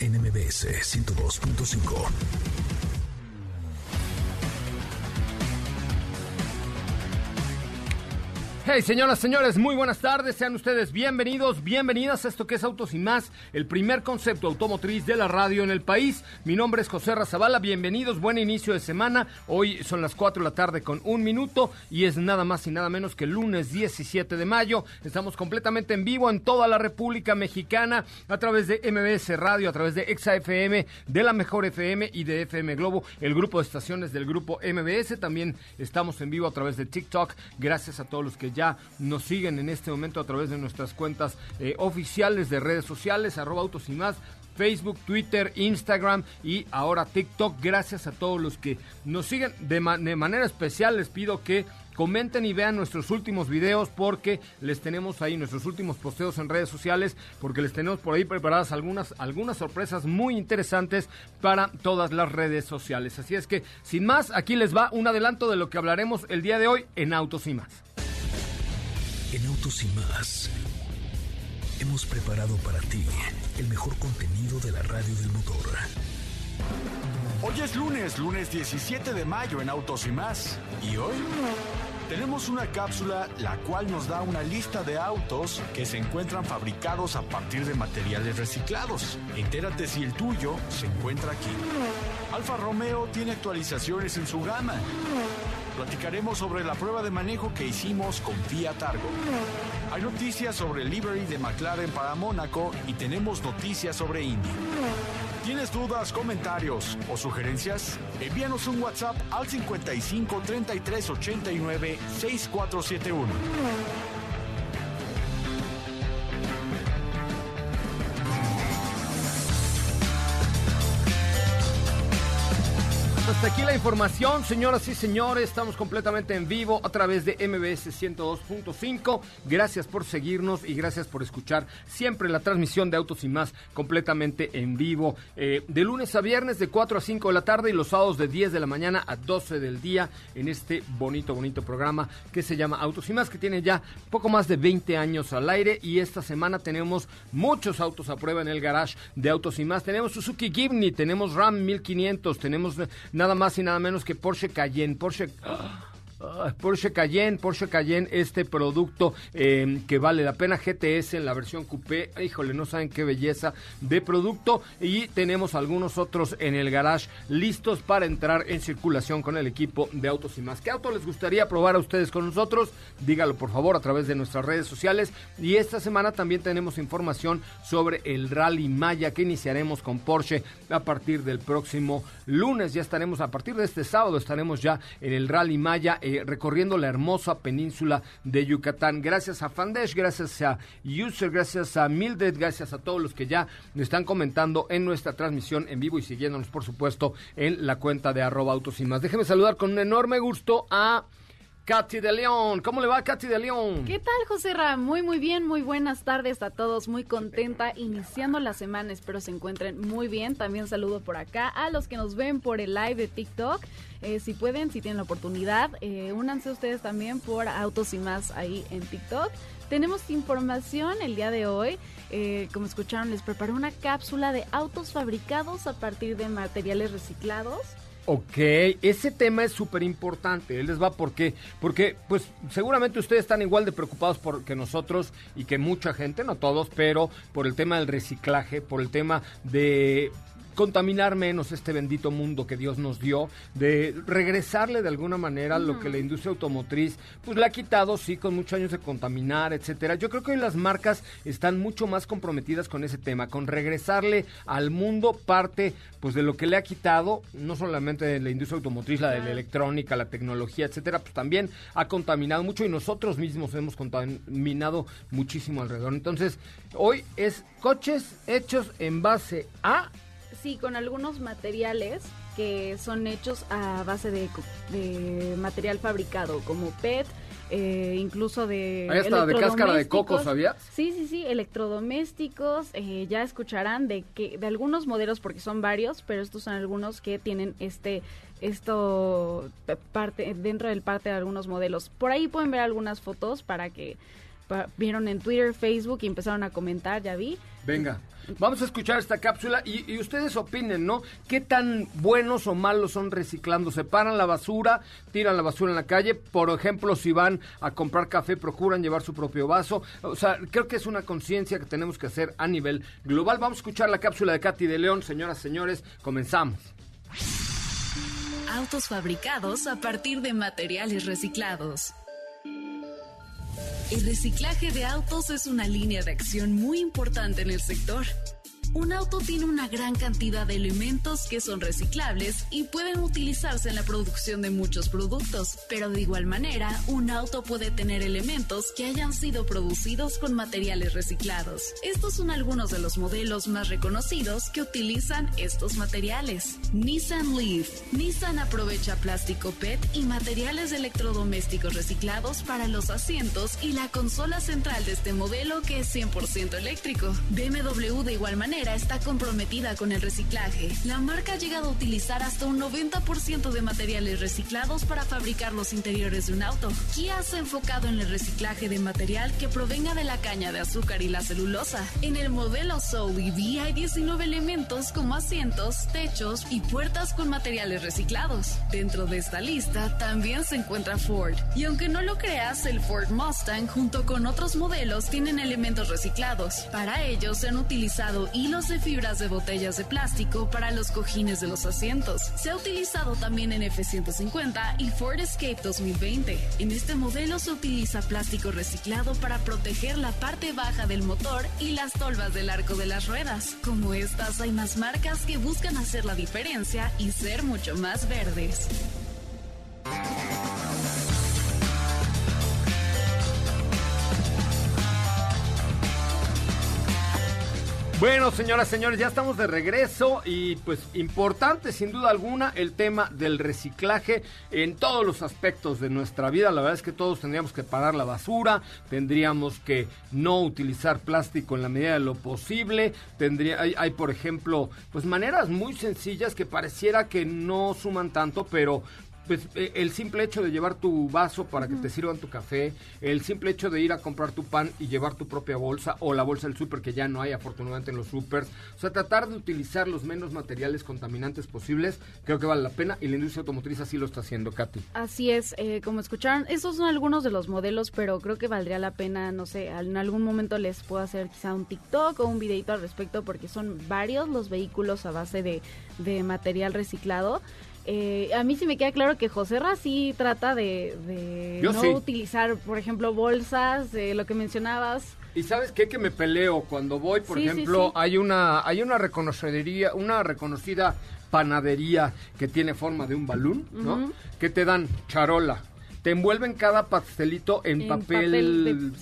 NMBS 102.5. Hey, señoras, señores, muy buenas tardes. Sean ustedes bienvenidos, bienvenidas a esto que es Autos y Más, el primer concepto automotriz de la radio en el país. Mi nombre es José Razabala. Bienvenidos, buen inicio de semana. Hoy son las 4 de la tarde con un minuto y es nada más y nada menos que el lunes 17 de mayo. Estamos completamente en vivo en toda la República Mexicana a través de MBS Radio, a través de ExaFM, de la Mejor FM y de FM Globo, el grupo de estaciones del grupo MBS. También estamos en vivo a través de TikTok. Gracias a todos los que ya nos siguen en este momento a través de nuestras cuentas eh, oficiales de redes sociales, arroba autos y más, Facebook, Twitter, Instagram y ahora TikTok. Gracias a todos los que nos siguen. De, de, manera especial les pido que comenten y vean nuestros últimos videos porque les tenemos ahí nuestros últimos posteos en redes sociales porque les tenemos por ahí preparadas algunas, algunas sorpresas muy interesantes para todas las redes sociales. Así es que, sin más, aquí les va un adelanto de lo que hablaremos el día de hoy en Autos y más. En Autos y más hemos preparado para ti el mejor contenido de la radio del motor. Hoy es lunes, lunes 17 de mayo en Autos y más. ¿Y hoy? Tenemos una cápsula la cual nos da una lista de autos que se encuentran fabricados a partir de materiales reciclados. Entérate si el tuyo se encuentra aquí. Alfa Romeo tiene actualizaciones en su gama. Platicaremos sobre la prueba de manejo que hicimos con Fiat Argo. Hay noticias sobre el livery de McLaren para Mónaco y tenemos noticias sobre Indy. ¿Tienes dudas, comentarios o sugerencias? Envíanos un WhatsApp al 55 33 89 6471. Hasta aquí la información, señoras y señores. Estamos completamente en vivo a través de MBS 102.5. Gracias por seguirnos y gracias por escuchar siempre la transmisión de Autos y Más completamente en vivo. Eh, de lunes a viernes de 4 a 5 de la tarde y los sábados de 10 de la mañana a 12 del día en este bonito, bonito programa que se llama Autos y Más, que tiene ya poco más de 20 años al aire. Y esta semana tenemos muchos autos a prueba en el garage de Autos y Más. Tenemos Suzuki Gibney, tenemos Ram 1500, tenemos nada más y nada menos que Porsche Cayenne. Porsche. Porsche Cayenne, Porsche Cayenne, este producto eh, que vale la pena, GTS en la versión coupé, híjole, no saben qué belleza de producto y tenemos algunos otros en el garage listos para entrar en circulación con el equipo de Autos y más. ¿Qué auto les gustaría probar a ustedes con nosotros? Dígalo por favor a través de nuestras redes sociales y esta semana también tenemos información sobre el Rally Maya que iniciaremos con Porsche a partir del próximo lunes, ya estaremos a partir de este sábado estaremos ya en el Rally Maya eh, recorriendo la hermosa península de Yucatán. Gracias a Fandesh, gracias a User, gracias a Mildred, gracias a todos los que ya están comentando en nuestra transmisión en vivo y siguiéndonos, por supuesto, en la cuenta de arroba autos y más. Déjeme saludar con un enorme gusto a... Katy de León. ¿Cómo le va, Katy de León? ¿Qué tal, José Ra? Muy, muy bien. Muy buenas tardes a todos. Muy contenta iniciando la semana. Espero se encuentren muy bien. También saludo por acá a los que nos ven por el live de TikTok. Eh, si pueden, si tienen la oportunidad, eh, únanse ustedes también por Autos y Más ahí en TikTok. Tenemos información el día de hoy. Eh, como escucharon, les preparé una cápsula de autos fabricados a partir de materiales reciclados. Ok, ese tema es súper importante. Él les va porque, porque, pues, seguramente ustedes están igual de preocupados por que nosotros y que mucha gente, no todos, pero por el tema del reciclaje, por el tema de contaminar menos este bendito mundo que Dios nos dio, de regresarle de alguna manera lo que la industria automotriz pues le ha quitado, sí, con muchos años de contaminar, etcétera. Yo creo que hoy las marcas están mucho más comprometidas con ese tema, con regresarle al mundo parte pues de lo que le ha quitado, no solamente la industria automotriz, la de la electrónica, la tecnología, etcétera, pues también ha contaminado mucho y nosotros mismos hemos contaminado muchísimo alrededor. Entonces, hoy es coches hechos en base a Sí, con algunos materiales que son hechos a base de, de material fabricado, como PET, eh, incluso de Ahí está, de cáscara de coco, ¿sabías? Sí, sí, sí, electrodomésticos, eh, ya escucharán de que de algunos modelos porque son varios, pero estos son algunos que tienen este esto parte dentro del parte de algunos modelos. Por ahí pueden ver algunas fotos para que vieron en Twitter, Facebook y empezaron a comentar, ya vi. Venga. Vamos a escuchar esta cápsula y, ustedes opinen, ¿no? ¿Qué tan buenos o malos son reciclando? ¿Separan la basura? ¿Tiran la basura en la calle? Por ejemplo, si van a comprar café, procuran llevar su propio vaso. O sea, creo que es una conciencia que tenemos que hacer a nivel global. Vamos a escuchar la cápsula de Katy de León. Señoras, señores, comenzamos. Autos fabricados a partir de materiales reciclados. El reciclaje de autos es una línea de acción muy importante en el sector. Un auto tiene una gran cantidad de elementos que son reciclables y pueden utilizarse en la producción de muchos productos, pero de igual manera, un auto puede tener elementos que hayan sido producidos con materiales reciclados. Estos son algunos de los modelos más reconocidos que utilizan estos materiales. Nissan Leaf. Nissan aprovecha plástico PET y materiales electrodomésticos reciclados para los asientos y la consola central de este modelo que es 100% eléctrico. BMW de igual manera está comprometida con el reciclaje. La marca ha llegado a utilizar hasta un 90% de materiales reciclados para fabricar los interiores de un auto. Kia se ha enfocado en el reciclaje de material que provenga de la caña de azúcar y la celulosa. En el modelo Soul EV hay 19 elementos como asientos, techos y puertas con materiales reciclados. Dentro de esta lista también se encuentra Ford. Y aunque no lo creas, el Ford Mustang junto con otros modelos tienen elementos reciclados. Para ello se han utilizado hilos de fibras de botellas de plástico para los cojines de los asientos. Se ha utilizado también en F-150 y Ford Escape 2020. En este modelo se utiliza plástico reciclado para proteger la parte baja del motor y las tolvas del arco de las ruedas. Como estas, hay más marcas que buscan hacer la diferencia y ser mucho más verdes. Bueno, señoras, señores, ya estamos de regreso y pues importante sin duda alguna el tema del reciclaje en todos los aspectos de nuestra vida. La verdad es que todos tendríamos que parar la basura, tendríamos que no utilizar plástico en la medida de lo posible. Tendría, hay, hay por ejemplo, pues maneras muy sencillas que pareciera que no suman tanto, pero pues eh, el simple hecho de llevar tu vaso para que te sirvan tu café, el simple hecho de ir a comprar tu pan y llevar tu propia bolsa o la bolsa del súper que ya no hay afortunadamente en los súpers, o sea, tratar de utilizar los menos materiales contaminantes posibles, creo que vale la pena y la industria automotriz así lo está haciendo, Katy. Así es, eh, como escucharon, esos son algunos de los modelos, pero creo que valdría la pena, no sé, en algún momento les puedo hacer quizá un TikTok o un videito al respecto porque son varios los vehículos a base de, de material reciclado. Eh, a mí sí me queda claro que José Ra sí trata de, no utilizar, por ejemplo, bolsas, de lo que mencionabas. Y sabes qué que me peleo cuando voy, por ejemplo, hay una hay una reconocería, una reconocida panadería que tiene forma de un balón, ¿no? Que te dan charola, te envuelven cada pastelito en, papel,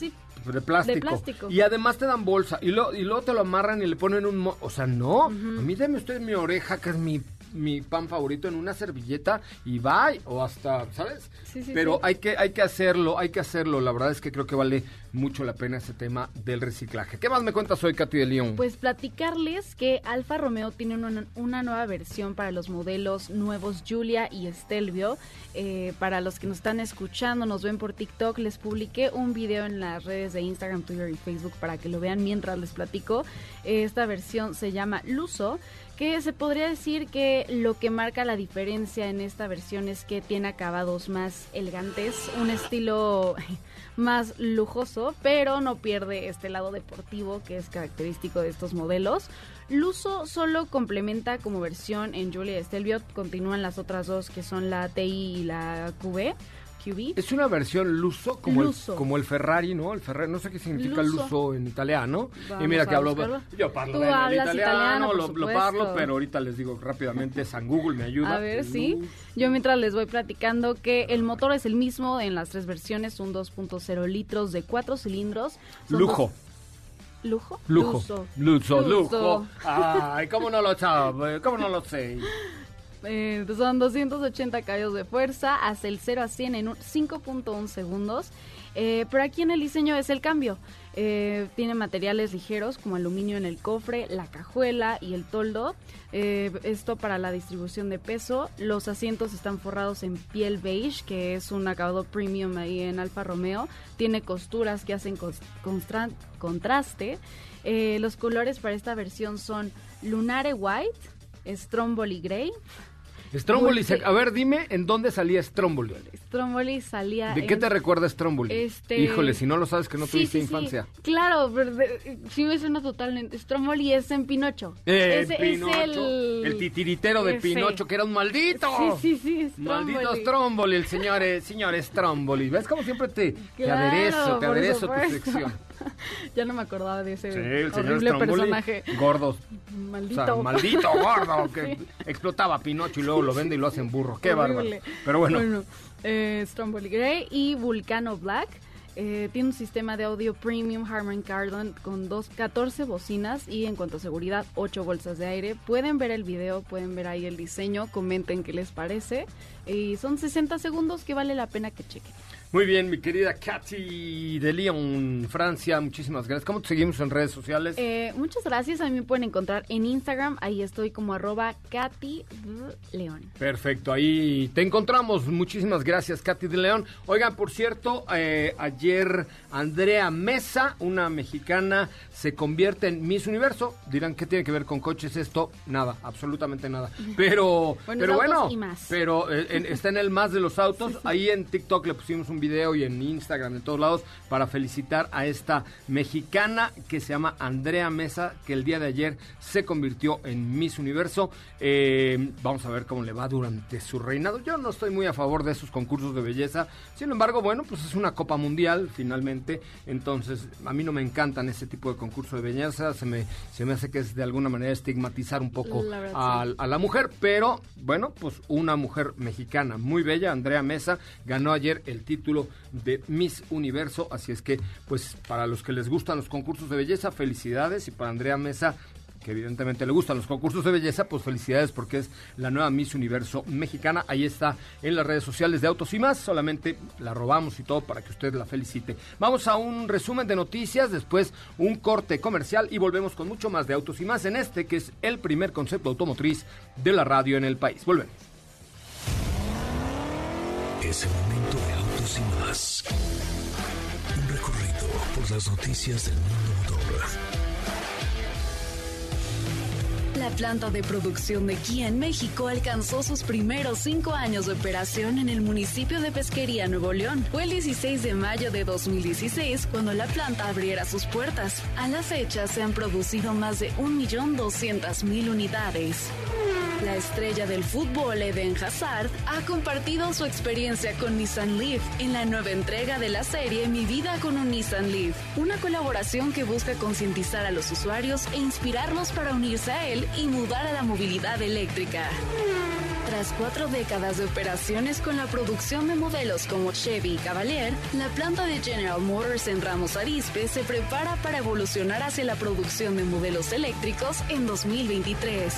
de, plástico. Y además te dan bolsa. Y, lo, y luego te lo amarran y le ponen un... o sea, no. A mí deme usted mi oreja, que es mi mi pan favorito en una servilleta y bye, o hasta, ¿sabes? Sí, sí, Pero Hay, que, hay que hacerlo, hay que hacerlo. La verdad es que creo que vale mucho la pena ese tema del reciclaje. ¿Qué más me cuentas hoy, Katy de León? Pues platicarles que Alfa Romeo tiene una, nueva versión para los modelos nuevos Julia y Stelvio. Eh, para los que nos están escuchando, nos ven por TikTok, les publiqué un video en las redes de Instagram, Twitter y Facebook para que lo vean mientras les platico. esta versión se llama Luso que se podría decir que lo que marca la diferencia en esta versión es que tiene acabados más elegantes, un estilo más lujoso, pero no pierde este lado deportivo que es característico de estos modelos. Luso solo complementa como versión en Julia Stelvio, continúan las otras dos que son la TI y la QB. Es una versión luso como, El, como el Ferrari, ¿no? El Ferrari, no sé qué significa luso, en italiano. y mira que hablo, yo parlo de italiano, lo, lo, parlo, pero ahorita les digo rápidamente, San Google me ayuda. A ver, sí. Yo mientras les voy platicando que el motor es el mismo en las tres versiones, un 2.0 litros de cuatro cilindros. Lujo. ¿Lujo? Lujo. Lujo, lujo. Ay, ¿cómo no lo sabe? ¿Cómo no lo sé? Eh, son 280 caballos de fuerza, hace el 0 a 100 en 5.1 segundos. Eh, pero aquí en el diseño es el cambio. Eh, tiene materiales ligeros como aluminio en el cofre, la cajuela y el toldo. esto para la distribución de peso. Los asientos están forrados en piel beige, que es un acabado premium ahí en Alfa Romeo. Tiene costuras que hacen contraste. los colores para esta versión son Lunare White, Stromboli Grey, Stromboli, a ver, dime en dónde salía Stromboli. Stromboli salía. ¿De qué te recuerda Stromboli? Este... Híjole, si no lo sabes que no tuviste infancia. Claro, pero sí me suena totalmente. Stromboli es en Pinocho. Eh, Pinocho, el... el... titiritero de Pinocho, que era un maldito. Sí, sí, sí. Maldito Stromboli, el señor, eh, señor Stromboli. ¿Ves cómo siempre te, te aderezo, te aderezo tu sección? ya no me acordaba de ese horrible personaje. Gordos. Maldito. maldito gordo que explotaba Pinocho y luego lo vende y lo hacen burro. Qué bárbaro. Pero bueno. bueno eh, Stromboli Grey y Vulcano Black. Eh, tiene un sistema de audio premium Harman Kardon con dos, 14 bocinas y en cuanto a seguridad, 8 bolsas de aire. Pueden ver el video, pueden ver ahí el diseño, comenten qué les parece. Y son 60 segundos que vale la pena que chequen. Muy bien, mi querida Katy de Lyon, Francia, muchísimas gracias. ¿Cómo te seguimos en redes sociales? Eh, muchas gracias, a mí me pueden encontrar en Instagram, ahí estoy como arroba Katy León. Perfecto, ahí te encontramos. Muchísimas gracias, Katy de León. Oigan, por cierto, eh, ayer Andrea Mesa, una mexicana, se convierte en Miss Universo. Dirán, ¿qué tiene que ver con coches esto? Nada, absolutamente nada. Pero bueno, pero bueno, pero eh, está en el más de los autos. Ahí en TikTok le pusimos un video y en Instagram, en todos lados, para felicitar a esta mexicana que se llama Andrea Mesa, que el día de ayer se convirtió en Miss Universo. Eh, vamos a ver cómo le va durante su reinado. Yo no estoy muy a favor de esos concursos de belleza. Sin embargo, bueno, pues es una Copa Mundial finalmente. Entonces, a mí no me encantan ese tipo de concursos de belleza. Se me, se me hace que es de alguna manera estigmatizar un poco a, a la mujer. Pero, bueno, pues una mujer mexicana muy bella, Andrea Mesa, ganó ayer el título de Miss Universo. Así es que, pues, para los que les gustan los concursos de belleza, felicidades. Y para Andrea Mesa, que evidentemente le gustan los concursos de belleza, pues felicidades porque es la nueva Miss Universo mexicana. Ahí está en las redes sociales de Autos y más. Solamente la robamos y todo para que usted la felicite. Vamos a un resumen de noticias, después un corte comercial y volvemos con mucho más de Autos y más en este que es el primer concepto automotriz de la radio en el país. Volvemos. Es el momento de y más. Un recorrido por las noticias del mundo la planta de producción de Kia en México alcanzó sus primeros cinco años de operación en el municipio de Pesquería, Nuevo León. Fue el 16 de mayo de 2016 cuando la planta abriera sus puertas. A la fecha se han producido más de 1.200.000 unidades. La estrella del fútbol Eden Hazard ha compartido su experiencia con Nissan Leaf en la nueva entrega de la serie Mi vida con un Nissan Leaf, una colaboración que busca concientizar a los usuarios e inspirarlos para unirse a él y mudar a la movilidad eléctrica. Tras cuatro décadas de operaciones con la producción de modelos como Chevy y Cavalier, la planta de General Motors en Ramos Arizpe se prepara para evolucionar hacia la producción de modelos eléctricos en 2023.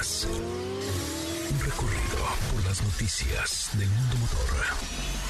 Un recorrido por las noticias del mundo motor.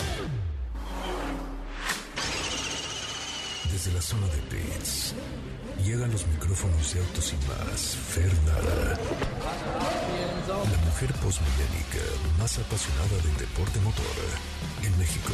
Desde la zona de pits, llegan los micrófonos de autos y más, Fernanda. La mujer postmillénica más apasionada del deporte motor en México.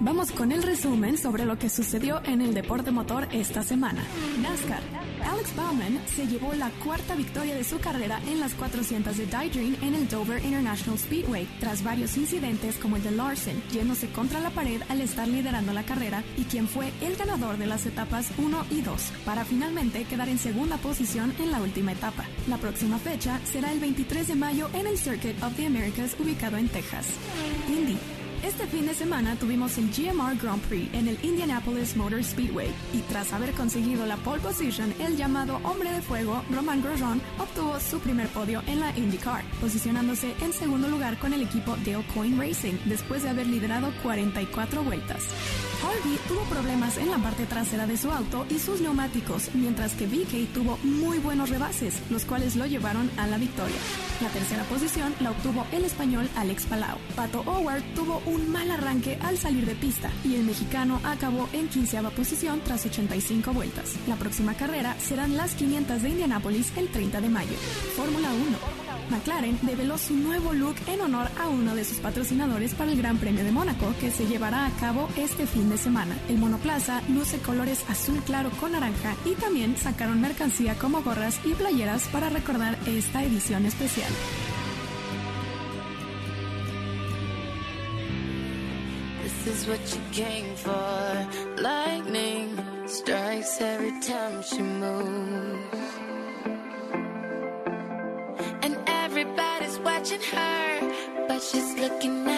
Vamos con el resumen sobre lo que sucedió en el deporte motor esta semana. NASCAR. Alex Bauman se llevó la cuarta victoria de su carrera en las 400 de Dream en el Dover International Speedway, tras varios incidentes como el de Larson, yéndose contra la pared al estar liderando la carrera y quien fue el ganador de las etapas 1 y 2, para finalmente quedar en segunda posición en la última etapa. La próxima fecha será el 23 de mayo en el Circuit of the Americas ubicado en Texas. Indy. Este fin de semana tuvimos el GMR Grand Prix en el Indianapolis Motor Speedway y tras haber conseguido la pole position, el llamado hombre de fuego Roman Grosjean obtuvo su primer podio en la IndyCar, posicionándose en segundo lugar con el equipo Dale Coin Racing después de haber liderado 44 vueltas. Harvey tuvo problemas en la parte trasera de su auto y sus neumáticos, mientras que VK tuvo muy buenos rebases, los cuales lo llevaron a la victoria. La tercera posición la obtuvo el español Alex Palau. Pato Howard tuvo un mal arranque al salir de pista y el mexicano acabó en quinceava posición tras 85 vueltas. La próxima carrera serán las 500 de Indianápolis el 30 de mayo. Fórmula 1. McLaren develó su nuevo look en honor a uno de sus patrocinadores para el Gran Premio de Mónaco, que se llevará a cabo este fin de semana. El monoplaza luce colores azul claro con naranja y también sacaron mercancía como gorras y playeras para recordar esta edición especial. This is what you came for. Lightning strikes every time she moves. Everybody's watching her, but she's looking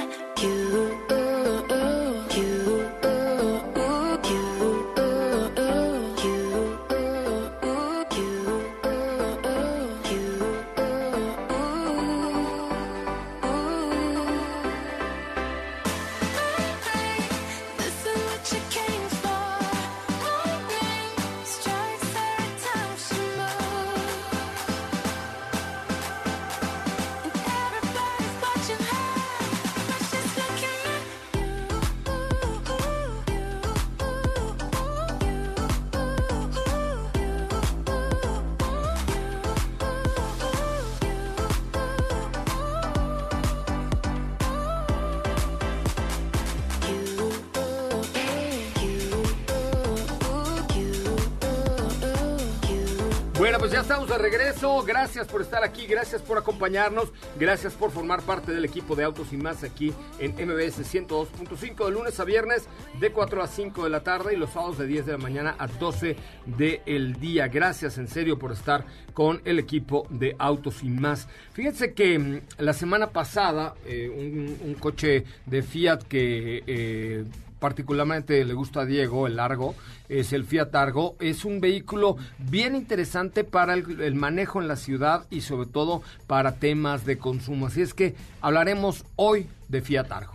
pues ya estamos de regreso. Gracias por estar aquí, gracias por acompañarnos, gracias por formar parte del equipo de Autos y Más aquí en MBS 102.5 de lunes a viernes de 4 a 5 de la tarde y los sábados de 10 de la mañana a 12 del día. Gracias en serio por estar con el equipo de Autos y Más. Fíjense que mm, la semana pasada eh, un, un coche de Fiat que... eh, particularmente le gusta a Diego, el Largo, es el Fiat Argo. Es un vehículo bien interesante para el, el manejo en la ciudad y sobre todo para temas de consumo. Así es que hablaremos hoy de Fiat Argo.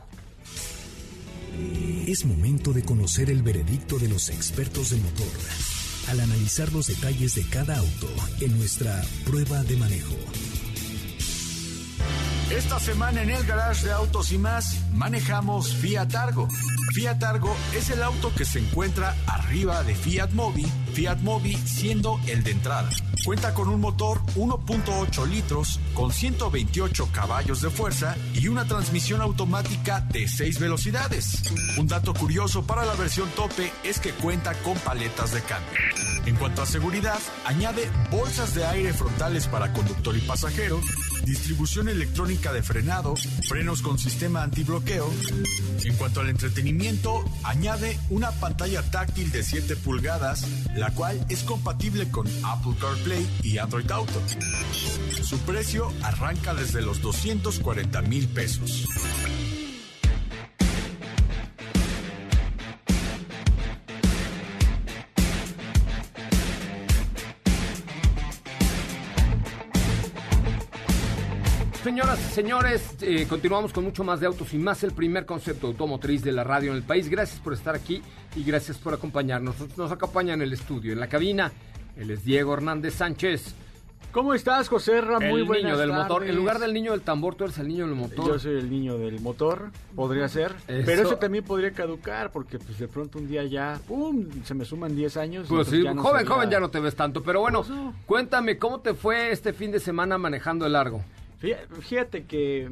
Es momento de conocer el veredicto de los expertos del motor al analizar los detalles de cada auto en nuestra prueba de manejo. Esta semana en el garage de autos y más manejamos Fiat Argo. Fiat Argo es el auto que se encuentra arriba de Fiat Mobi, Fiat Mobi siendo el de entrada. Cuenta con un motor 1.8 litros con 128 caballos de fuerza y una transmisión automática de 6 velocidades. Un dato curioso para la versión tope es que cuenta con paletas de cambio. En cuanto a seguridad, añade bolsas de aire frontales para conductor y pasajero, distribución electrónica de frenado, frenos con sistema antibloqueo. En cuanto al entretenimiento, añade una pantalla táctil de 7 pulgadas, la cual es compatible con Apple CarPlay y Android Auto. Su precio arranca desde los 240 mil pesos. Señoras y señores, eh, continuamos con mucho más de autos y más el primer concepto automotriz de la radio en el país. Gracias por estar aquí y gracias por acompañarnos. Nos, acompaña en el estudio, en la cabina. Él es Diego Hernández Sánchez. ¿Cómo estás, José? Muy buenas niño del motor. En lugar del niño del tambor, tú eres el niño del motor. Yo soy el niño del motor, podría ser. Eso. Pero eso también podría caducar, porque pues de pronto un día ya, ¡pum! Se me suman 10 años. Pues sí, no joven, joven ya no te ves tanto. Pero bueno, Pues cuéntame, ¿cómo te fue este fin de semana manejando el largo? Fí- Fíjate que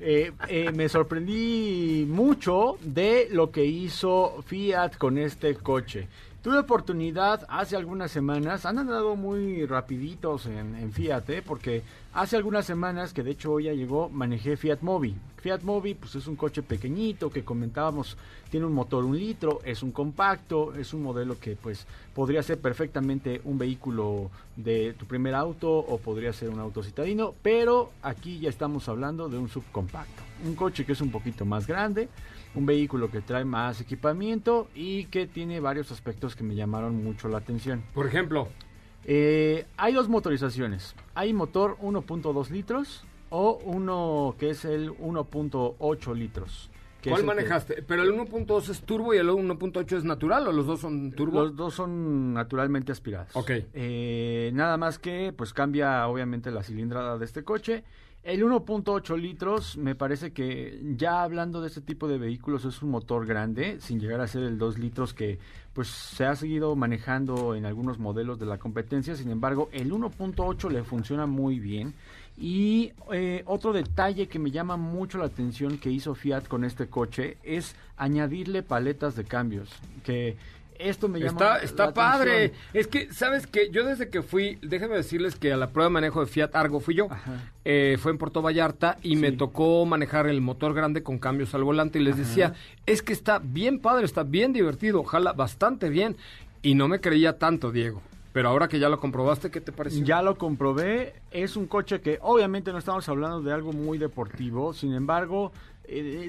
eh, eh, me sorprendí mucho de lo que hizo Fiat con este coche. Tuve oportunidad hace algunas semanas, han andado muy rapiditos en, Fiat, ¿eh? porque hace algunas semanas, que de hecho hoy ya llegó, manejé Fiat Mobi. Fiat Mobi pues es un coche pequeñito que comentábamos, tiene un motor un litro, es un compacto, es un modelo que pues podría ser perfectamente un vehículo de tu primer auto o podría ser un auto citadino, pero aquí ya estamos hablando de un subcompacto, un coche que es un poquito más grande, un vehículo que trae más equipamiento y que tiene varios aspectos que me llamaron mucho la atención. Por ejemplo, Eh, hay dos motorizaciones. Hay motor 1.2 litros o uno que es el 1.8 litros. que ¿cuál que- manejaste? ¿Pero el 1.2 es turbo y el 1.8 es natural o los dos son turbo? Los dos son naturalmente aspirados. Ok. Eh, nada más que pues cambia obviamente la cilindrada de este coche. El 1.8 litros me parece que ya hablando de este tipo de vehículos es un motor grande, sin llegar a ser el 2 litros que pues se ha seguido manejando en algunos modelos de la competencia. Sin embargo, el 1.8 le funciona muy bien. Y eh, otro detalle que me llama mucho la atención que hizo Fiat con este coche es añadirle paletas de cambios. Que esto me llama Está, la está padre. atención. Es que, ¿sabes que Yo desde que fui, déjame decirles que a la prueba de manejo de Fiat Argo fui yo. Eh, fue en Puerto Vallarta y me tocó manejar el motor grande con cambios al volante y les decía, es que está bien padre, está bien divertido, ojalá bastante bien. Y no me creía tanto, Diego. Pero ahora que ya lo comprobaste, ¿qué te pareció? Ya lo comprobé, es un coche que obviamente no estamos hablando de algo muy deportivo, sin embargo,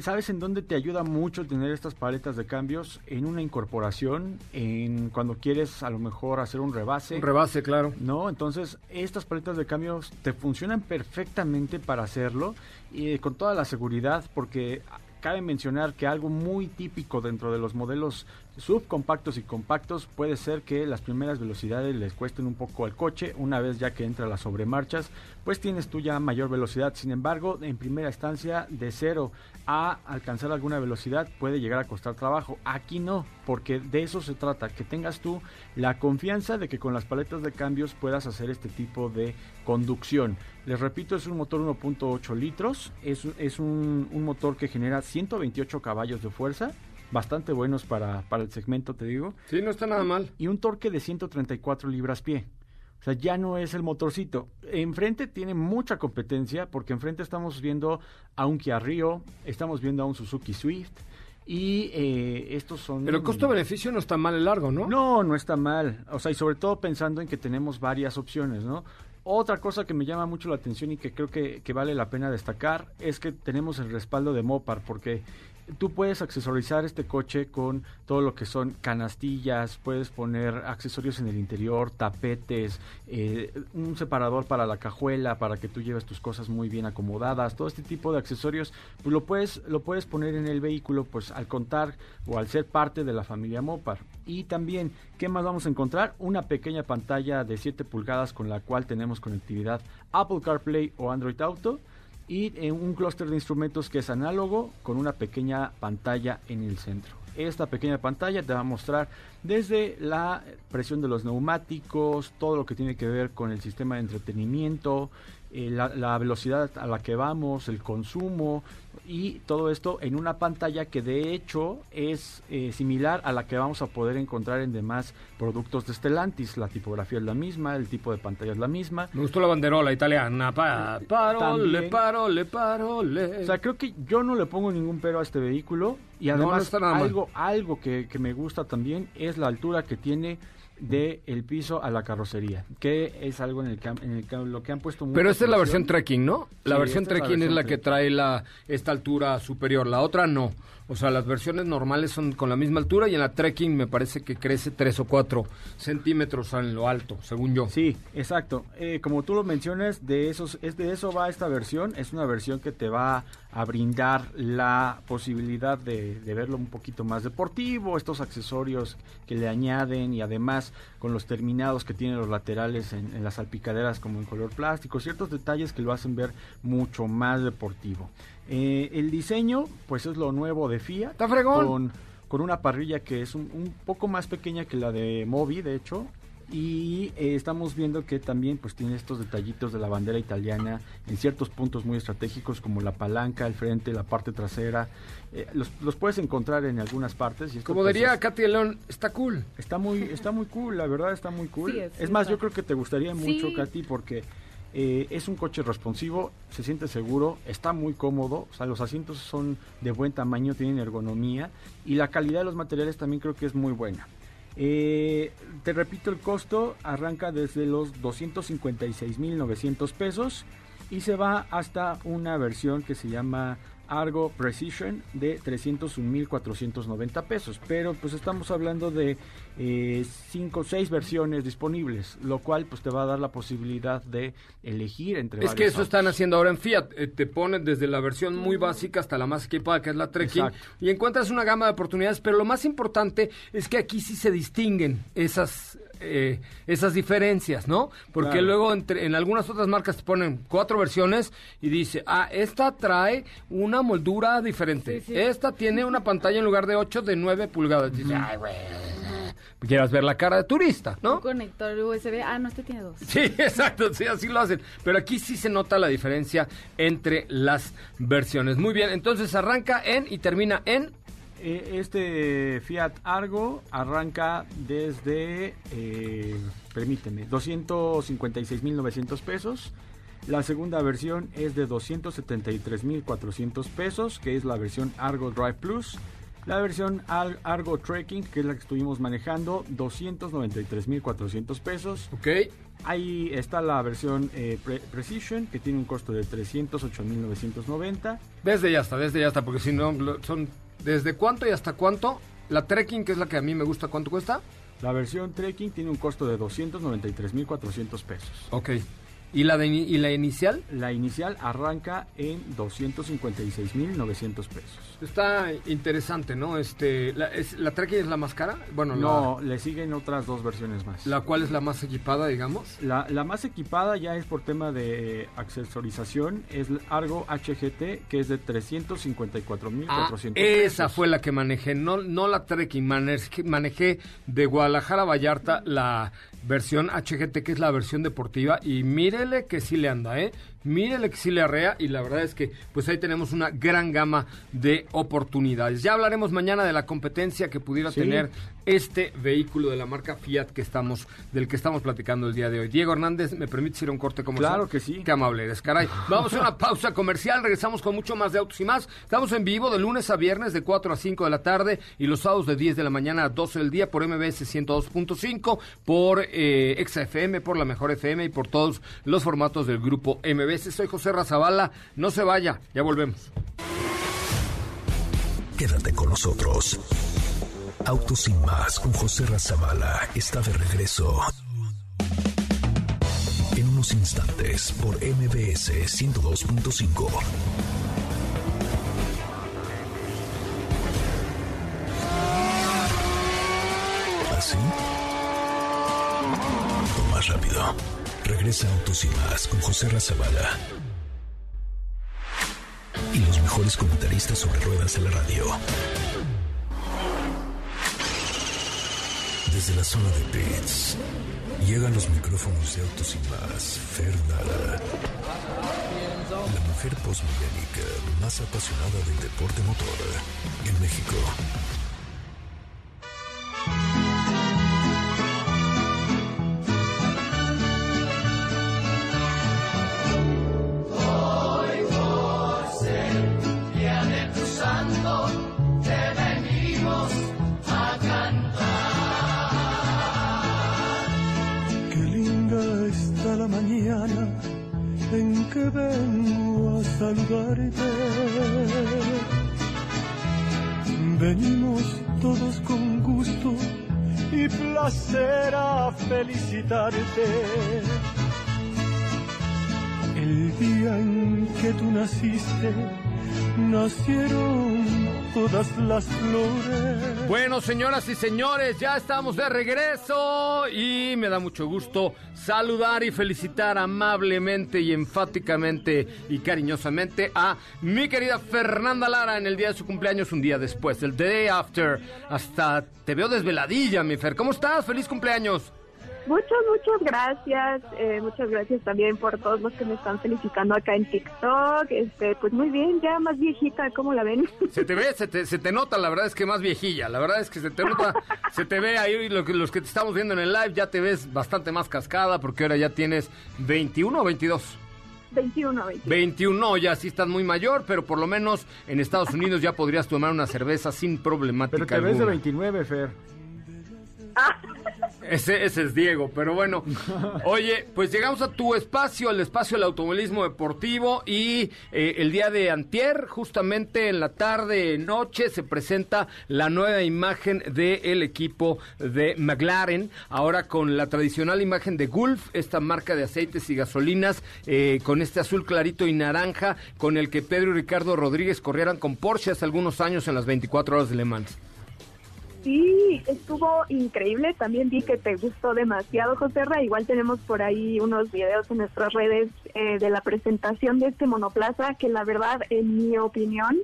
¿sabes en dónde te ayuda mucho tener estas paletas de cambios? En una incorporación, en cuando quieres a lo mejor hacer un rebase. Un rebase, claro. ¿no? Entonces, estas paletas de cambios te funcionan perfectamente para hacerlo y eh, con toda la seguridad, porque cabe mencionar que algo muy típico dentro de los modelos subcompactos y compactos puede ser que las primeras velocidades les cuesten un poco al coche, una vez ya que entra las sobremarchas, pues tienes tú ya mayor velocidad. Sin embargo, en primera instancia, de cero a alcanzar alguna velocidad puede llegar a costar trabajo. Aquí no, porque de eso se trata, que tengas tú la confianza de que con las paletas de cambios puedas hacer este tipo de conducción. Les repito, es un motor 1.8 litros, es, es un, un motor que genera 128 caballos de fuerza, bastante buenos para, para el segmento, te digo, Sí, no está nada mal. y un torque de 134 libras pie. O sea, ya no es el motorcito. Enfrente tiene mucha competencia porque enfrente estamos viendo a un Kia Rio, estamos viendo a un Suzuki Swift y eh, estos son... Pero el costo-beneficio no está mal el largo, ¿no? No, no está mal. O sea, y sobre todo pensando en que tenemos varias opciones, ¿no? Otra cosa que me llama mucho la atención y que creo que, que vale la pena destacar es que tenemos el respaldo de Mopar, porque tú puedes accesorizar este coche con todo lo que son canastillas, puedes poner accesorios en el interior, tapetes, eh, un separador para la cajuela, para que tú lleves tus cosas muy bien acomodadas, todo este tipo de accesorios, pues lo puedes, lo puedes poner en el vehículo, pues al contar o al ser parte de la familia Mopar. Y también, ¿qué más vamos a encontrar? Una pequeña pantalla de 7 pulgadas con la cual tenemos conectividad Apple CarPlay o Android Auto y eh, un clúster de instrumentos que es análogo con una pequeña pantalla en el centro. Esta pequeña pantalla te va a mostrar desde la presión de los neumáticos, todo lo que tiene que ver con el sistema de entretenimiento, eh, la velocidad a la que vamos, el consumo y todo esto en una pantalla que de hecho es eh, similar a la que vamos a poder encontrar en demás productos de Stellantis. La tipografía es la misma, el tipo de pantalla es la misma. Me gustó la banderola italiana. Pa, parole, También. parole, parole. O sea, creo que yo no le pongo ningún pero a este vehículo. Y No, no además, algo, algo que, que me gusta también es la altura que tiene de el piso a la carrocería, que es algo en el que, en el que lo que han puesto mucha Pero esta es la versión trekking, ¿no? La Sí, versión esta es la trekking es la que trae la esta altura superior, la otra no. O sea, las versiones normales son con la misma altura y en la trekking me parece que crece 3 o 4 centímetros en lo alto, según yo. Sí, exacto. Eh, como tú lo mencionas, de esos, es de eso va esta versión. Es una versión que te va a brindar la posibilidad de, de, verlo un poquito más deportivo, estos accesorios que le añaden y además con los terminados que tienen los laterales en, en las salpicaderas como en color plástico, ciertos detalles que lo hacen ver mucho más deportivo. Eh, el diseño, pues es lo nuevo de Fiat. ¡Está fregón! Con, con una parrilla que es un, un, poco más pequeña que la de Mobi, de hecho. Y eh, estamos viendo que también pues tiene estos detallitos de la bandera italiana en ciertos puntos muy estratégicos como la palanca, el frente, la parte trasera. Eh, los, los, puedes encontrar en algunas partes. Y como diría es, Katy León, está cool. Está muy, está muy cool, la verdad está muy cool. Sí, es, es más, yo creo que te gustaría mucho, Sí. Katy, porque eh, es un coche responsivo, se siente seguro, está muy cómodo, o sea, los asientos son de buen tamaño, tienen ergonomía y la calidad de los materiales también creo que es muy buena. Eh, te repito, el costo arranca desde los 256.900 pesos y se va hasta una versión que se llama Argo Precision de 301.490 pesos. Pero pues estamos hablando de 5 o 6 versiones disponibles, lo cual pues te va a dar la posibilidad de elegir entre Es que eso están haciendo ahora en Fiat. Eh, te ponen desde la versión muy básica hasta la más equipada, que es la Trekking. Exacto. Y encuentras una gama de oportunidades, pero lo más importante es que aquí sí se distinguen esas... eh, esas diferencias, ¿no? Porque Claro. luego entre, en algunas otras marcas te ponen cuatro versiones y dice, ah, esta trae una moldura diferente. Sí, sí. Esta tiene una pantalla en lugar de 8 de 9 pulgadas. Dice, ay, güey. Quieras ver la cara de turista, ¿no? Un conector USB. Ah, no, este tiene dos. Sí, exacto, sí, así lo hacen. Pero aquí sí se nota la diferencia entre las versiones. Muy bien, entonces arranca en y termina en. Eh, Este Fiat Argo arranca desde, eh, permíteme, 256.900 pesos. La segunda versión es de 273.400 pesos, que es la versión Argo Drive Plus. La versión Ar- Argo Trekking, que es la que estuvimos manejando, 293.400 pesos. Ok. Ahí está la versión eh, Pre- Precision, que tiene un costo de 308.990. Desde ya está, desde ya está, porque si no, son. ¿Desde cuánto y hasta cuánto? La trekking, que es la que a mí me gusta, ¿cuánto cuesta? La versión Trekking tiene un costo de 293.400 pesos. Ok. ¿Y la, de, y la inicial? La inicial arranca en 256.900 pesos. Está interesante, ¿no? Este, la, es, ¿La trekking es la más cara? Bueno, No, le siguen otras dos versiones más. la, la cual es la más equipada, digamos. La, la más equipada ya es por tema de accesorización, es Argo HGT, que es de 354.400 Ah, pesos. esa fue la que manejé, no, no la trekking, manejé, manejé de Guadalajara a Vallarta la versión HGT, que es la versión deportiva, y mírele que sí le anda, ¿eh? Mírele que sí le arrea, y la verdad es que pues ahí tenemos una gran gama de oportunidades. Ya hablaremos mañana de la competencia que pudiera Sí. tener este vehículo de la marca Fiat que estamos, del que estamos platicando el día de hoy. Diego Hernández, ¿me permites ir a un corte comercial? Claro que sí. Qué amable eres, caray. Vamos a una pausa comercial, regresamos con mucho más de autos y más. Estamos en vivo de lunes a viernes de 4 a 5 de la tarde y los sábados de 10 de la mañana a 12 del día por MBS 102.5, por eh, XFM, por la Mejor FM y por todos los formatos del grupo MBS. Soy José Razabala, no se vaya, ya volvemos. Quédate con nosotros. Autos sin más con José Razabala está de regreso. En unos instantes por MBS 102.5. ¿Así? O más rápido. Regresa Autos y más con José Razabala. Y los mejores comentaristas sobre ruedas de la radio. Desde la zona de pits, llegan los micrófonos de autos y más. Fernanda. La mujer posmillénica más apasionada del deporte motor en México. Saludarte. Venimos todos con gusto y placer a felicitarte. El día en que tú naciste, nacieron todas las flores. Bueno, señoras y señores, ya estamos de regreso y me da mucho gusto saludar y felicitar amablemente y enfáticamente y cariñosamente a mi querida Fernanda Lara en el día de su cumpleaños, un día después, el day after. Hasta te veo desveladilla, mi Fer. ¿Cómo estás? Feliz cumpleaños. Muchas, muchas gracias. Eh, muchas gracias también por todos los que me están felicitando acá en TikTok. Este, pues muy bien, ya más viejita, ¿cómo la ven? Se te ve, se te, se te nota, la verdad es que más viejilla. La verdad es que se te nota, se te ve ahí, lo que, los que te estamos viendo en el live, ya te ves bastante más cascada porque ahora ya tienes 21 o 22. 21, 21. 21, no, ya sí estás muy mayor, pero por lo menos en Estados Unidos ya podrías tomar una cerveza sin problemática Pero te ves de alguna. 29, Fer. Ese, es Diego, pero bueno. Oye, pues llegamos a tu espacio, el espacio del automovilismo deportivo y eh, el día de antier, justamente en la tarde, noche, se presenta la nueva imagen del equipo de McLaren, ahora con la tradicional imagen de Gulf, esta marca de aceites y gasolinas, eh, con este azul clarito y naranja, con el que Pedro y Ricardo Rodríguez corrieran con Porsche hace algunos años en las 24 horas de Le Mans. Sí, estuvo increíble. También vi que te gustó demasiado, José Ra. Igual tenemos por ahí unos videos en nuestras redes eh, de la presentación de este monoplaza, que la verdad, en mi opinión,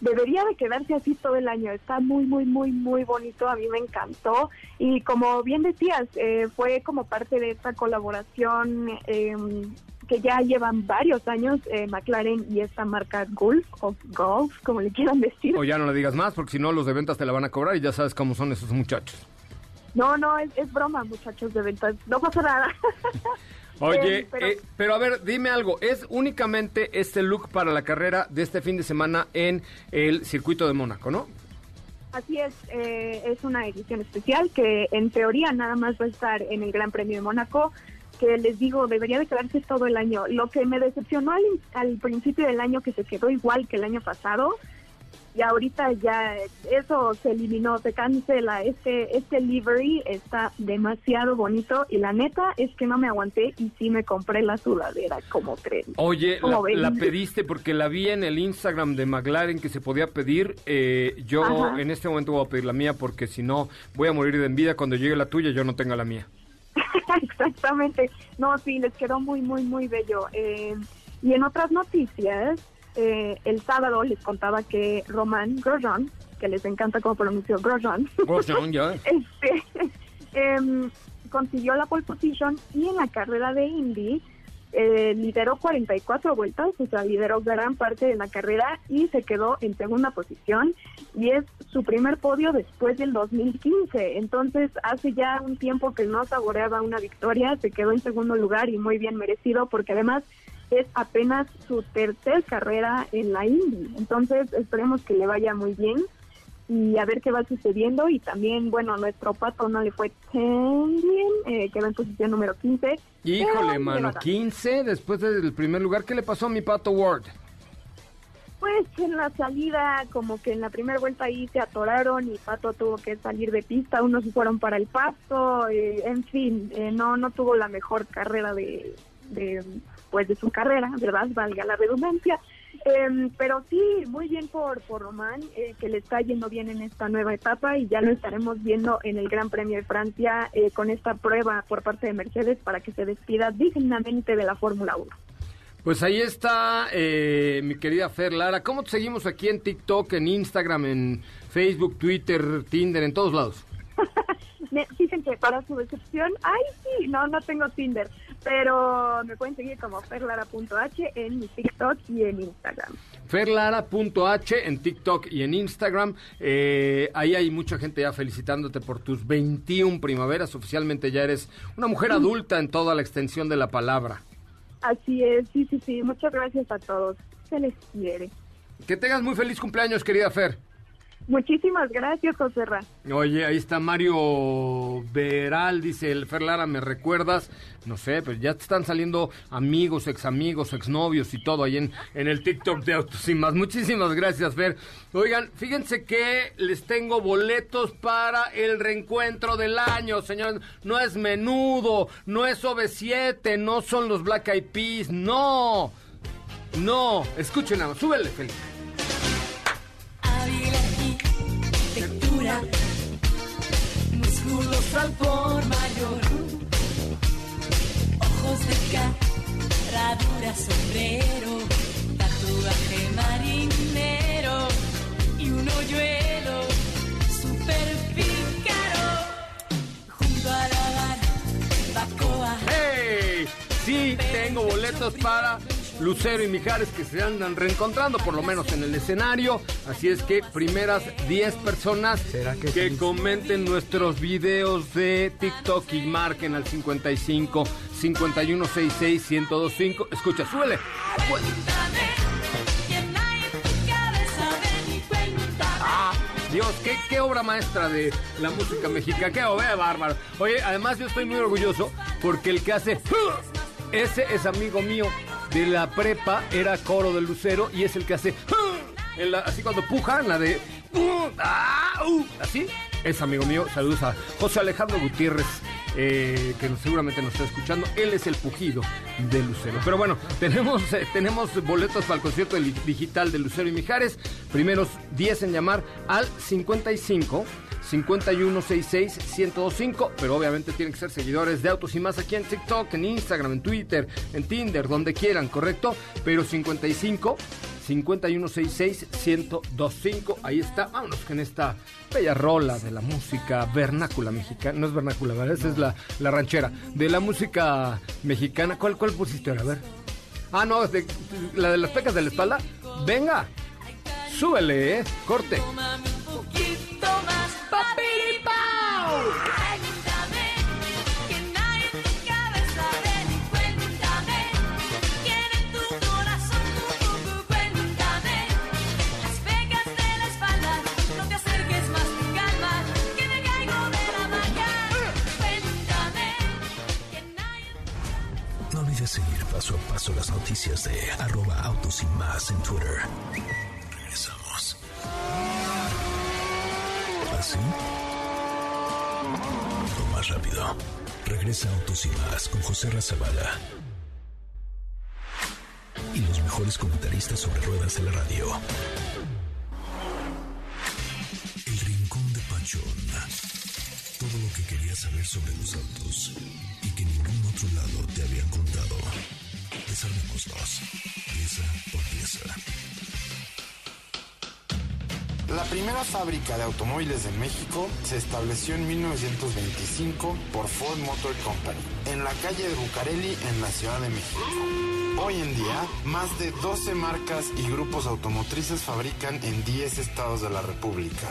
debería de quedarse así todo el año. Está muy, muy, muy, muy bonito. A mí me encantó. Y como bien decías, eh, fue como parte de esta colaboración eh, que ya llevan varios años eh, McLaren y esta marca Golf o Golf, como le quieran decir. O ya no le digas más, porque si no los de ventas te la van a cobrar y ya sabes cómo son esos muchachos. No, no, es, es broma, muchachos de ventas. No pasa nada. Oye, Eh, pero- eh, pero a ver, dime algo, ¿es únicamente este look para la carrera de este fin de semana en el circuito de Mónaco, no? Así es, eh, es una edición especial que en teoría nada más va a estar en el Gran Premio de Mónaco, que les digo, debería de quedarse todo el año. Lo que me decepcionó al, al principio del año, que se quedó igual que el año pasado, y ahorita ya eso se eliminó, se cancela. Este, este livery está demasiado bonito y la neta es que no me aguanté y sí me compré la sudadera, como creen. Oye, la, pediste porque la vi en el Instagram de McLaren que se podía pedir. eh, yo Ajá. en este momento voy a pedir la mía porque si no voy a morir de envidia cuando llegue la tuya y yo no tenga la mía. Exactamente. No, sí, les quedó muy, muy, muy bello. Eh, y en otras noticias, eh, el sábado les contaba que Román Grosjean, que les encanta cómo pronunció Grosjean, Grosjean, ya. este, em, consiguió la pole position y en la carrera de Indy eh, lideró 44 vueltas, o sea, lideró gran parte de la carrera y se quedó en segunda posición y es su primer podio después del 2015. Entonces, hace ya un tiempo que no saboreaba una victoria, se quedó en segundo lugar y muy bien merecido porque además es apenas su tercer carrera en la Indy. Entonces, esperemos que le vaya muy bien y a ver qué va sucediendo. Y también, bueno, nuestro pato no le fue tan bien, eh, quedó en posición número 15. Híjole, mano, de verdad, 15 después del primer lugar. ¿Qué le pasó a mi pato Ward? Pues en la salida, como que en la primera vuelta ahí se atoraron y Pato tuvo que salir de pista, unos se fueron para el pasto, eh, en fin, eh, no no tuvo la mejor carrera de, de, pues de su carrera, ¿verdad? Valga la redundancia. Em, pero sí, muy bien por, por Román, eh, que le está yendo bien en esta nueva etapa y ya lo estaremos viendo en el Gran Premio de Francia eh, con esta prueba por parte de Mercedes para que se despida dignamente de la Fórmula 1. Pues ahí está eh, mi querida Fer Lara. ¿Cómo te seguimos aquí en TikTok, en Instagram, en Facebook, Twitter, Tinder, en todos lados? Me- Dicen que para su decepción, ay sí, no, no tengo Tinder, pero me pueden seguir como ferlara.h en mi TikTok y en Instagram. Ferlara.h en TikTok y en Instagram. Eh, ahí hay mucha gente ya felicitándote por tus 21 primaveras. Oficialmente ya eres una mujer adulta en toda la extensión de la palabra. Así es, sí, sí, sí, muchas gracias a todos, se les quiere. Que tengas muy feliz cumpleaños, querida Fer. Muchísimas gracias, José Ra. Oye, ahí está Mario Veral, dice el Fer Lara, ¿me recuerdas? No sé, pues ya te están saliendo amigos, ex amigos, exnovios y todo ahí en, el TikTok de Autos y más. Muchísimas gracias, Fer. Oigan, fíjense que les tengo boletos para el reencuentro del año, señores. No es menudo, no es OV7, no son los Black Eyed Peas, no. No, escuchen, nada súbele, Felipe. Cintura, músculos al por mayor, ojos de cara dura, sombrero, tatuaje marinero y un hoyuelo super pícaro junto a la barbacoa. ¡Hey! Sí, tengo boletos para Lucero y Mijares que se andan reencontrando, por lo menos en el escenario. Así es que primeras 10 personas que, comenten nuestros videos de TikTok y marquen al 55 5166 1025. Escucha, súbele. Ah, Dios, ¿qué, qué obra maestra de la música mexicana. Qué obra bárbaro. Oye, además yo estoy muy orgulloso porque el que hace... Ese es amigo mío de la prepa, era coro del Lucero y es el que hace... la- así cuando puja, en la de... ah, uh, así, es amigo mío. Saludos a José Alejandro Gutiérrez, eh, que seguramente nos está escuchando. Él es el pujido de Lucero. Pero bueno, tenemos, eh, tenemos boletos para el concierto digital de Lucero y Mijares. Primeros 10 en llamar al 55 5166-1025, pero obviamente tienen que ser seguidores de Autos y Más aquí en TikTok, en Instagram, en Twitter, en Tinder, donde quieran, ¿correcto? Pero 55 5166-1025, ahí está. Vámonos con esta bella rola de la música vernácula mexicana. No es vernácula, ¿verdad? Esa es la, la ranchera. De la música mexicana. ¿Cuál, cuál pusiste ahora? A ver. Ah, no, de- la de las pecas de la espalda. Venga, súbele, ¿eh? Corte. Seguir paso a paso las noticias de arroba autos y más en Twitter. O más rápido. Regresa Autos y más con José Razabala. Y los mejores comentaristas sobre ruedas de la radio. El Rincón de Pachón. Todo lo que querías saber sobre los autos y que ningún otro lado te habían contado. Desarmémoslos, pieza por pieza. La primera fábrica de automóviles de México se estableció en 1925 por Ford Motor Company, en la calle de Bucareli, en la Ciudad de México. Hoy en día, más de 12 marcas y grupos automotrices fabrican en 10 estados de la República.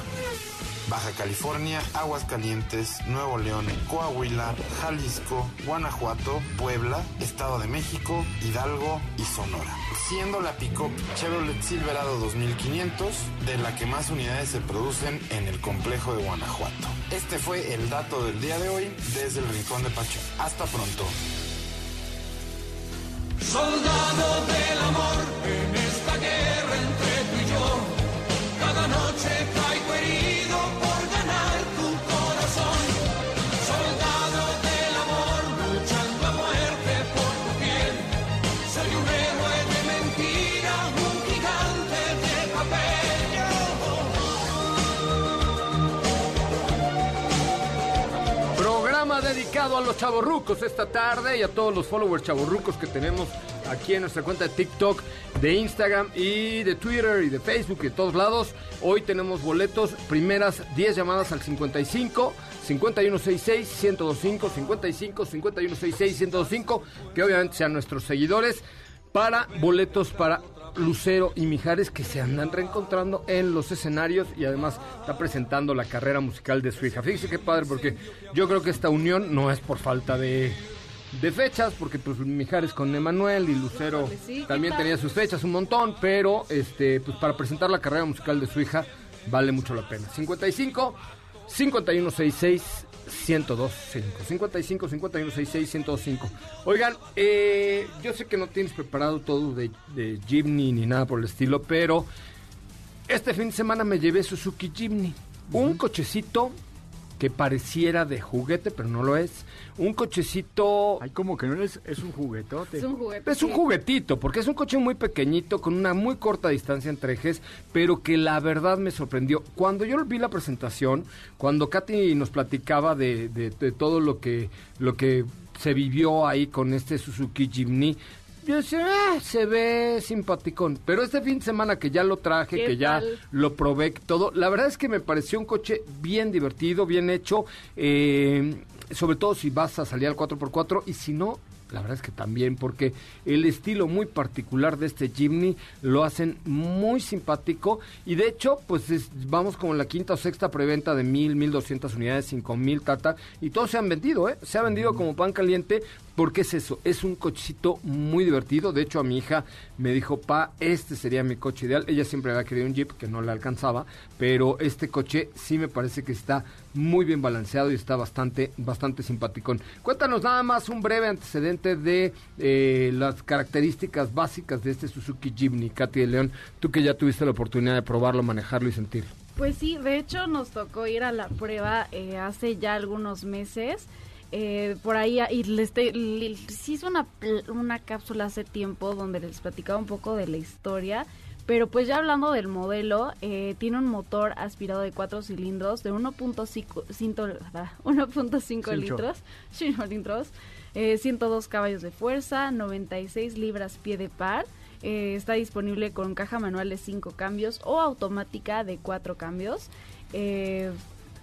Baja California, Aguascalientes, Nuevo León, Coahuila, Jalisco, Guanajuato, Puebla, Estado de México, Hidalgo y Sonora. Siendo la pick-up Chevrolet Silverado 2500 de la que más unidades se producen en el complejo de Guanajuato. Este fue el dato del día de hoy desde el Rincón de Pacho. Hasta pronto. Del amor a los chavorrucos esta tarde y a todos los followers chavorrucos que tenemos aquí en nuestra cuenta de TikTok, de Instagram y de Twitter y de Facebook y de todos lados. Hoy tenemos boletos, primeras 10 llamadas al 55 5166 1025 55 5166 1025 que obviamente sean nuestros seguidores para boletos para Lucero y Mijares que se andan reencontrando en los escenarios y además está presentando la carrera musical de su hija. Fíjese qué padre porque yo creo que esta unión no es por falta de, de fechas, porque pues Mijares con Emanuel y Lucero Sí, también tenía sus fechas un montón, pero este pues para presentar la carrera musical de su hija vale mucho la pena. 55 5166 1025 55 5166 1025 Oigan, eh, yo sé que no tienes preparado todo de, de Jimny ni nada por el estilo, pero este fin de semana me llevé Suzuki Jimny, un cochecito que pareciera de juguete, pero no lo es. Un cochecito... Ay, como que no es, es un juguetote. Es un juguete. Es un juguetito, porque es un coche muy pequeñito, con una muy corta distancia entre ejes, pero que la verdad me sorprendió. Cuando yo vi la presentación, cuando Katy nos platicaba de, de- de todo lo que, lo que se vivió ahí con este Suzuki Jimny, yo decía, "Ah, se ve simpaticón. Pero este fin de semana que ya lo traje, ¿Qué que ya lo probé todo, la verdad es que me pareció un coche bien divertido, bien hecho, eh, sobre todo si vas a salir al 4x4 y si no, la verdad es que también, porque el estilo muy particular de este Jimny lo hacen muy simpático y de hecho, pues es- vamos como en la quinta o sexta preventa de mil, mil doscientas unidades, cinco mil, tata, y todos se han vendido, ¿eh? Se ha vendido como pan caliente, porque es eso, es un cochecito muy divertido, de hecho a mi hija me dijo, pa, este sería mi coche ideal, ella siempre había querido un Jeep que no le alcanzaba, pero este coche sí me parece que está muy bien balanceado y está bastante, bastante simpaticón. Cuéntanos nada más un breve antecedente de eh, las características básicas de este Suzuki Jimny, Katy de León, tú que ya tuviste la oportunidad de probarlo, manejarlo y sentirlo. Pues sí, de hecho nos tocó ir a la prueba eh, hace ya algunos meses. Eh, por ahí, y les, te- les hice una, una cápsula hace tiempo donde les platicaba un poco de la historia. Pero pues ya hablando del modelo, eh, tiene un motor aspirado de 4 cilindros de 1.5 cinto- ah, 1.5 Cincho. litros, litros eh, 102 caballos de fuerza, 96 libras pie de par. Eh, está disponible con caja manual de 5 cambios o automática de 4 cambios.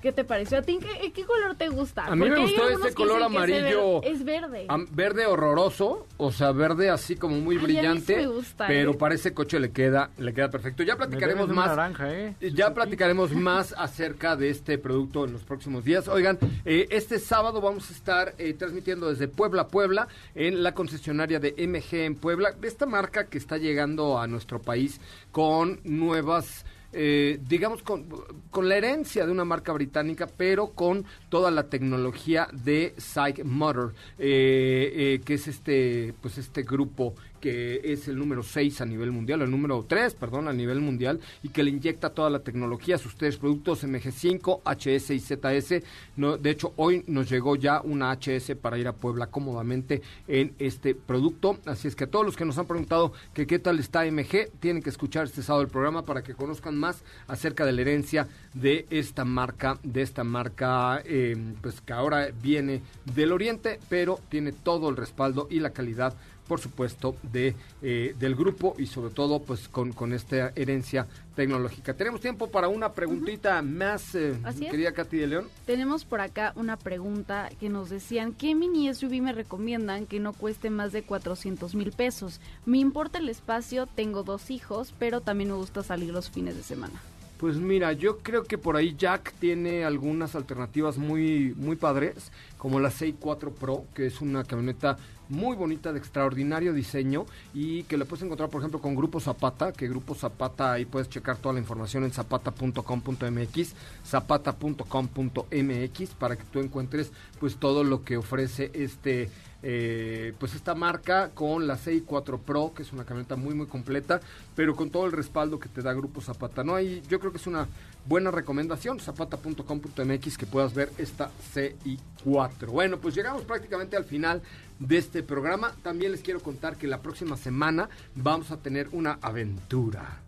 Eh, ¿Qué te pareció? ¿A ti qué, qué color te gusta? A mí me Porque gustó que color amarillo. Es verde. Am- verde horroroso, o sea, verde así como muy Ay, a mí sí brillante, me gusta, pero ¿eh? para ese coche le queda, le queda perfecto. Ya platicaremos más. naranja, ¿eh? Ya platicaremos más acerca de este producto en los próximos días. Oigan, eh, este sábado vamos a estar eh, transmitiendo desde Puebla, Puebla, en la concesionaria de MG en Puebla, esta marca que está llegando a nuestro país con nuevas eh, digamos, con, con la herencia de una marca británica, pero con toda la tecnología de Psych Motor, eh, eh, que es este, pues este grupo que es el número 6 a nivel mundial, el número 3, perdón, a nivel mundial, y que le inyecta toda la tecnología a sus tres productos MG5, HS y ZS. No, de hecho, hoy nos llegó ya una HS para ir a Puebla cómodamente en este producto. Así es que a todos los que nos han preguntado que qué tal está MG, tienen que escuchar este sábado el programa para que conozcan más acerca de la herencia de esta marca, de esta marca, eh, pues que ahora viene del oriente, pero tiene todo el respaldo y la calidad por supuesto, de, eh, del grupo y sobre todo pues con, con esta herencia tecnológica. Tenemos tiempo para una preguntita más, eh, querida Katy de León. Tenemos por acá una pregunta que nos decían, ¿qué mini SUV me recomiendan que no cueste más de 400 mil pesos? Me importa el espacio, tengo dos hijos, pero también me gusta salir los fines de semana. Pues mira, yo creo que por ahí Jack tiene algunas alternativas muy, muy padres, como la 64 Pro, que es una camioneta muy bonita, de extraordinario diseño, y que la puedes encontrar, por ejemplo, con Grupo Zapata, que Grupo Zapata, ahí puedes checar toda la información en zapata.com.mx, zapata.com.mx, para que tú encuentres pues todo lo que ofrece este eh, pues esta marca con la 64 Pro, que es una camioneta muy muy completa, pero con todo el respaldo que te da Grupo Zapata. No hay, yo creo que es una buena recomendación, zapata.com.mx que puedas ver esta CI4. Bueno, pues llegamos prácticamente al final de este programa. También les quiero contar que la próxima semana vamos a tener una aventura.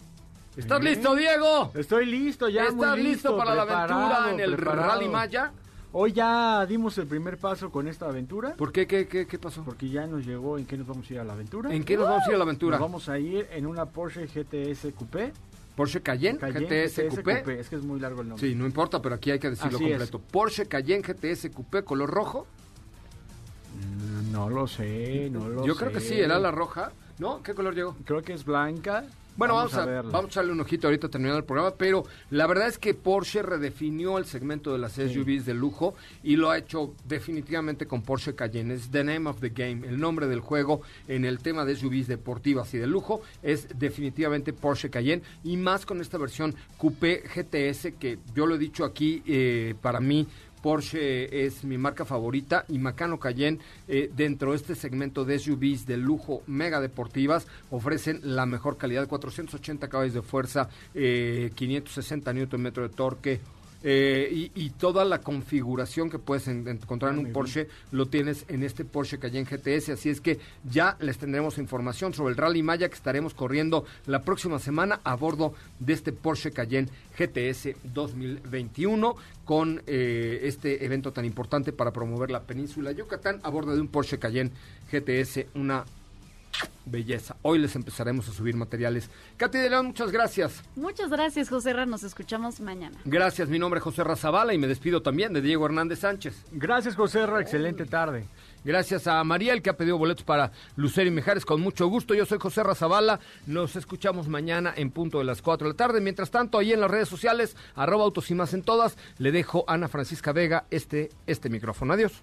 ¿Estás ¿Eh? listo, Diego? Estoy listo ya. ¿Estás muy listo para la aventura en el preparado. Rally Maya? Hoy ya dimos el primer paso con esta aventura. ¿Por qué? ¿Qué, qué, qué pasó? Porque ya nos llegó en qué nos vamos a ir a la aventura. ¿En qué nos vamos a ir a la aventura? Nos vamos a ir en una Porsche GTS Coupé. Porsche Cayenne, GTS, Coupé. Es que es muy largo el nombre. Sí, no importa, pero aquí hay que decirlo Así es. completo. Porsche Cayenne GTS Coupé color rojo. Mm, No lo sé, no lo Yo sé. creo que sí, era la roja. ¿No? ¿Qué color llegó? Creo que es blanca. Bueno, vamos, a, verla. vamos a echarle un ojito ahorita terminando el programa, pero la verdad es que Porsche redefinió el segmento de las SUVs de lujo y lo ha hecho definitivamente con Porsche Cayenne. Es the name of the game, el nombre del juego en el tema de SUVs deportivas y de lujo es definitivamente Porsche Cayenne y más con esta versión Coupé GTS que yo lo he dicho aquí, eh, para mí Porsche es mi marca favorita y Macano Cayenne eh, dentro de este segmento de SUVs de lujo mega deportivas ofrecen la mejor calidad, 480 caballos de fuerza, eh, 560 Nm de torque, eh, y, y toda la configuración que puedes en- encontrar en un Porsche lo tienes en este Porsche Cayenne GTS. Así es que ya les tendremos información sobre el Rally Maya que estaremos corriendo la próxima semana a bordo de este Porsche Cayenne GTS 2021 con eh, este evento tan importante para promover la península Yucatán a bordo de un Porsche Cayenne GTS, una belleza. Hoy les empezaremos a subir materiales. Katy de León, muchas gracias. Muchas gracias, José Ra. Nos escuchamos mañana. Gracias, mi nombre es José Razabala y me despido también de Diego Hernández Sánchez. Gracias, José Ra. Excelente tarde. Gracias a Mariel que ha pedido boletos para Lucero y Mejares con mucho gusto. Yo soy José Razabala. Nos escuchamos mañana en punto de las 4 de la tarde. Mientras tanto, ahí en las redes sociales, arroba autos y más en todas, le dejo a Ana Francisca Vega este, este micrófono. Adiós.